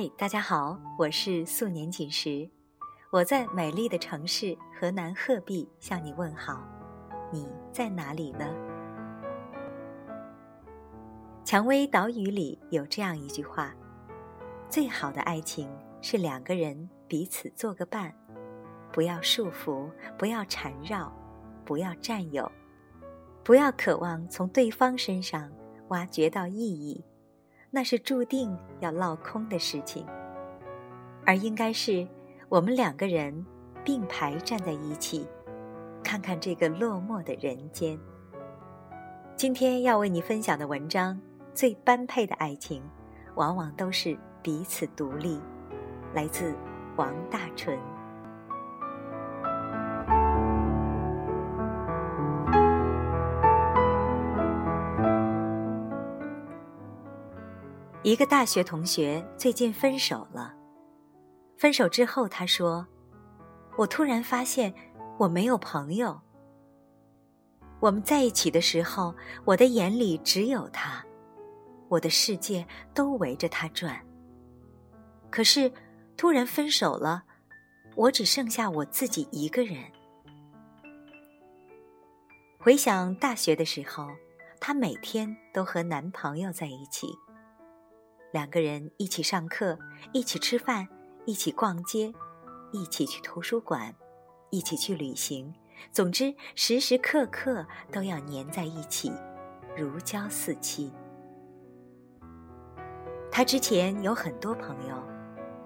嗨，大家好，我是素年锦时，我在美丽的城市河南鹤壁向你问好。你在哪里呢？蔷薇岛屿里有这样一句话：最好的爱情是两个人彼此做个伴，不要束缚，不要缠绕，不要占有，不要渴望从对方身上挖掘到意义。那是注定要落空的事情，而应该是我们两个人并排站在一起，看看这个落寞的人间。今天要为你分享的文章，最般配的爱情，往往都是彼此独立。来自王大纯。一个大学同学最近分手了。分手之后，他说：“我突然发现我没有朋友。我们在一起的时候，我的眼里只有他，我的世界都围着他转。可是，突然分手了，我只剩下我自己一个人。回想大学的时候，她每天都和男朋友在一起。”两个人一起上课，一起吃饭，一起逛街，一起去图书馆，一起去旅行。总之，时时刻刻都要黏在一起，如胶似漆。他之前有很多朋友，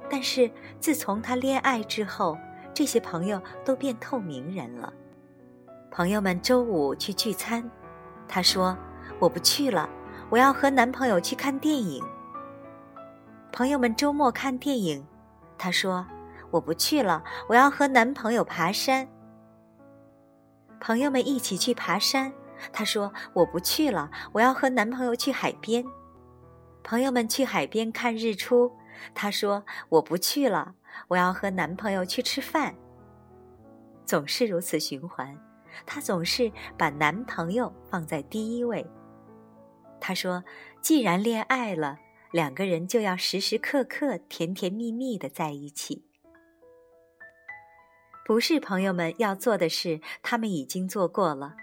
但是自从他恋爱之后，这些朋友都变透明人了。朋友们周五去聚餐，他说：“我不去了，我要和男朋友去看电影。”朋友们周末看电影，她说：“我不去了，我要和男朋友爬山。”朋友们一起去爬山，她说：“我不去了，我要和男朋友去海边。”朋友们去海边看日出，她说：“我不去了，我要和男朋友去吃饭。”总是如此循环，她总是把男朋友放在第一位。她说：“既然恋爱了。”两个人就要时时刻刻甜甜蜜蜜的在一起，不是朋友们要做的事，他们已经做过了，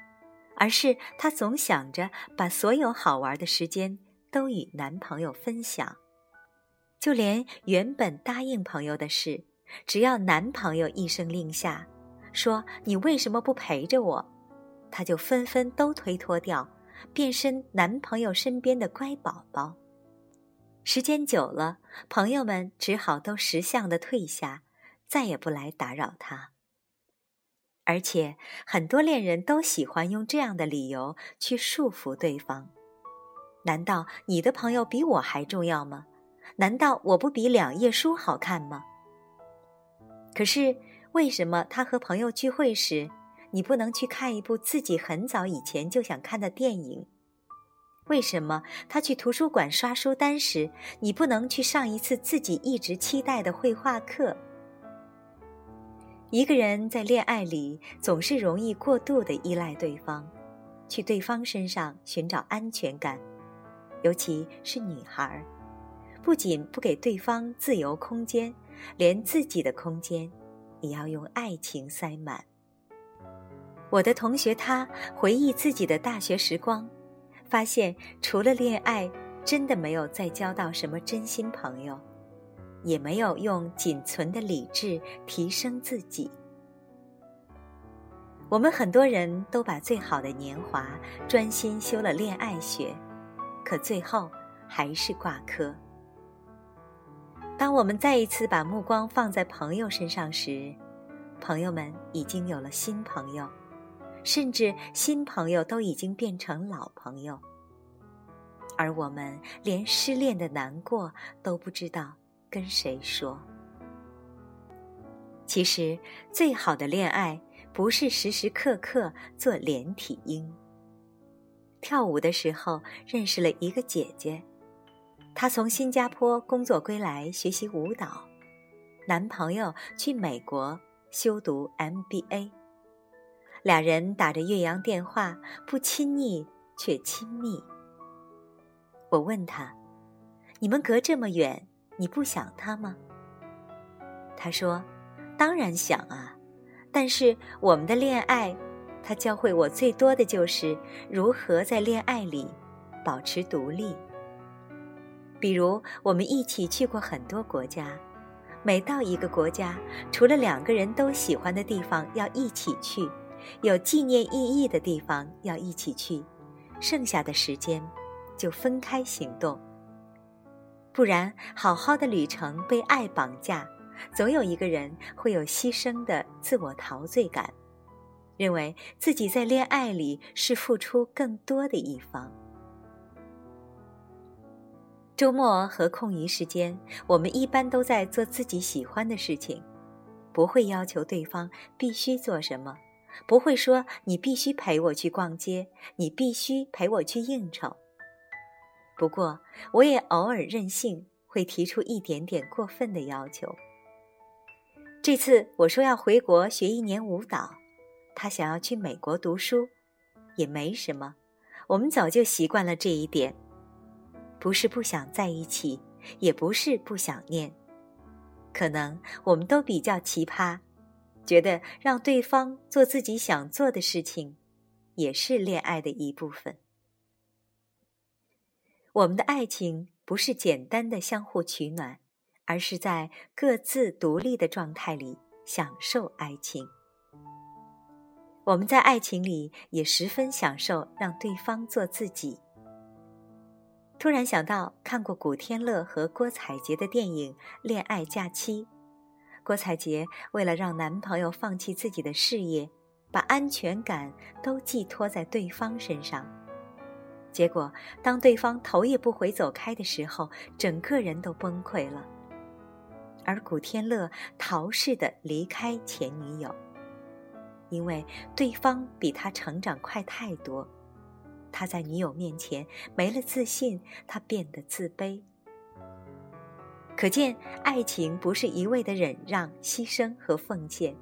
而是她总想着把所有好玩的时间都与男朋友分享，就连原本答应朋友的事，只要男朋友一声令下，说你为什么不陪着我，她就纷纷都推脱掉，变身男朋友身边的乖宝宝。时间久了，朋友们只好都识相的退下，再也不来打扰他。而且很多恋人都喜欢用这样的理由去束缚对方：难道你的朋友比我还重要吗？难道我不比两页书好看吗？可是为什么他和朋友聚会时，你不能去看一部自己很早以前就想看的电影？为什么他去图书馆刷书单时，你不能去上一次自己一直期待的绘画课？一个人在恋爱里总是容易过度的依赖对方，去对方身上寻找安全感，尤其是女孩，不仅不给对方自由空间，连自己的空间也要用爱情塞满。我的同学他回忆自己的大学时光。发现除了恋爱，真的没有再交到什么真心朋友，也没有用仅存的理智提升自己。我们很多人都把最好的年华专心修了恋爱学，可最后还是挂科。当我们再一次把目光放在朋友身上时，朋友们已经有了新朋友。甚至新朋友都已经变成老朋友，而我们连失恋的难过都不知道跟谁说。其实，最好的恋爱不是时时刻刻做连体婴。跳舞的时候认识了一个姐姐，她从新加坡工作归来学习舞蹈，男朋友去美国修读 MBA。俩人打着岳阳电话，不亲昵却亲密。我问他：“你们隔这么远，你不想他吗？”他说：“当然想啊，但是我们的恋爱，他教会我最多的就是如何在恋爱里保持独立。比如，我们一起去过很多国家。”每到一个国家，除了两个人都喜欢的地方要一起去，有纪念意义的地方要一起去，剩下的时间就分开行动。不然，好好的旅程被爱绑架，总有一个人会有牺牲的自我陶醉感，认为自己在恋爱里是付出更多的一方。周末和空余时间，我们一般都在做自己喜欢的事情，不会要求对方必须做什么，不会说你必须陪我去逛街，你必须陪我去应酬。不过，我也偶尔任性，会提出一点点过分的要求。这次我说要回国学一年舞蹈，他想要去美国读书，也没什么，我们早就习惯了这一点。不是不想在一起，也不是不想念，可能我们都比较奇葩，觉得让对方做自己想做的事情，也是恋爱的一部分。我们的爱情不是简单的相互取暖，而是在各自独立的状态里享受爱情。我们在爱情里也十分享受让对方做自己。突然想到看过古天乐和郭采洁的电影《恋爱假期》，郭采洁为了让男朋友放弃自己的事业，把安全感都寄托在对方身上。结果当对方头也不回走开的时候，整个人都崩溃了。而古天乐逃似的离开前女友，因为对方比他成长快太多。他在女友面前没了自信，他变得自卑。可见，爱情不是一味的忍让、牺牲和奉献。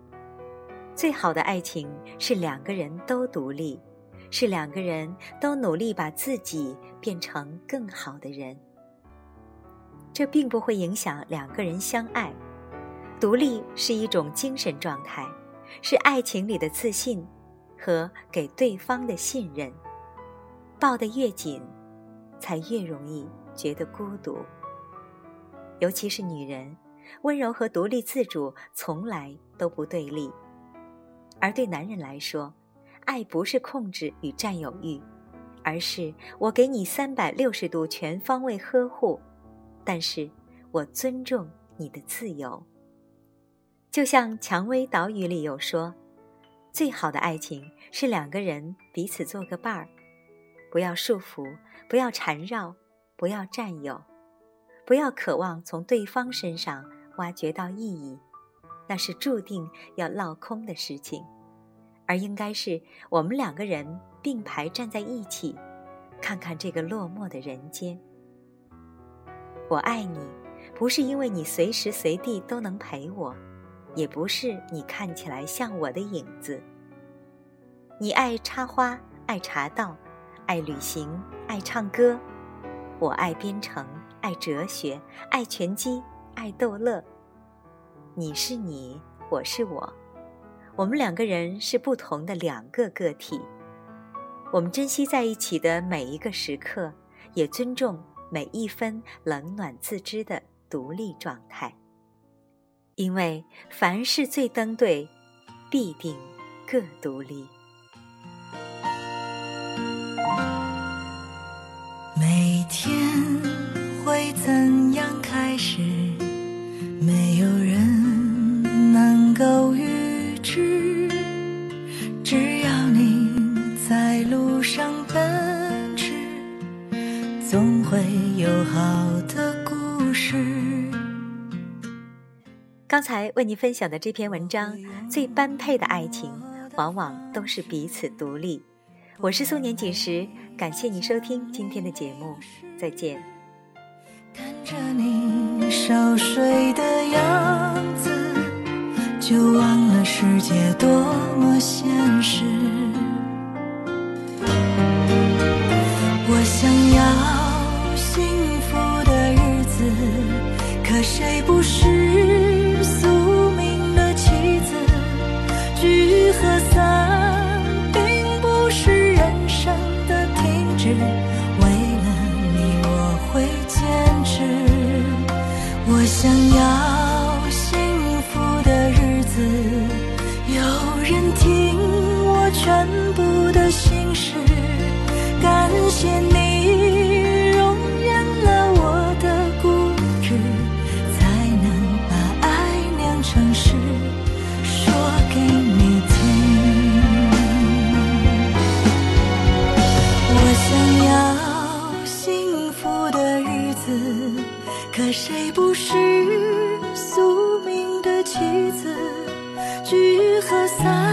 最好的爱情是两个人都独立，是两个人都努力把自己变成更好的人。这并不会影响两个人相爱。独立是一种精神状态，是爱情里的自信和给对方的信任。抱得越紧，才越容易觉得孤独。尤其是女人，温柔和独立自主从来都不对立。而对男人来说，爱不是控制与占有欲，而是我给你三百六十度全方位呵护，但是我尊重你的自由。就像《蔷薇岛屿》里有说，最好的爱情是两个人彼此做个伴儿。不要束缚，不要缠绕，不要占有，不要渴望从对方身上挖掘到意义，那是注定要落空的事情。而应该是我们两个人并排站在一起，看看这个落寞的人间。我爱你，不是因为你随时随地都能陪我，也不是你看起来像我的影子。你爱插花，爱茶道。爱旅行，爱唱歌，我爱编程，爱哲学，爱拳击，爱逗乐。你是你，我是我，我们两个人是不同的两个个体。我们珍惜在一起的每一个时刻，也尊重每一分冷暖自知的独立状态。因为凡事最登对，必定各独立。每天怎样开始？没有人能够预知。只要你在路上奔驰，总会有好的故事。刚才为您分享的这篇文章，最般配的爱情，往往都是彼此独立。我是素年锦时，感谢您收听今天的节目，再见。着你熟睡的样子，就忘了世界多么现实。我想要幸福的日子，可谁不是宿命的棋子？聚和散。聚和散。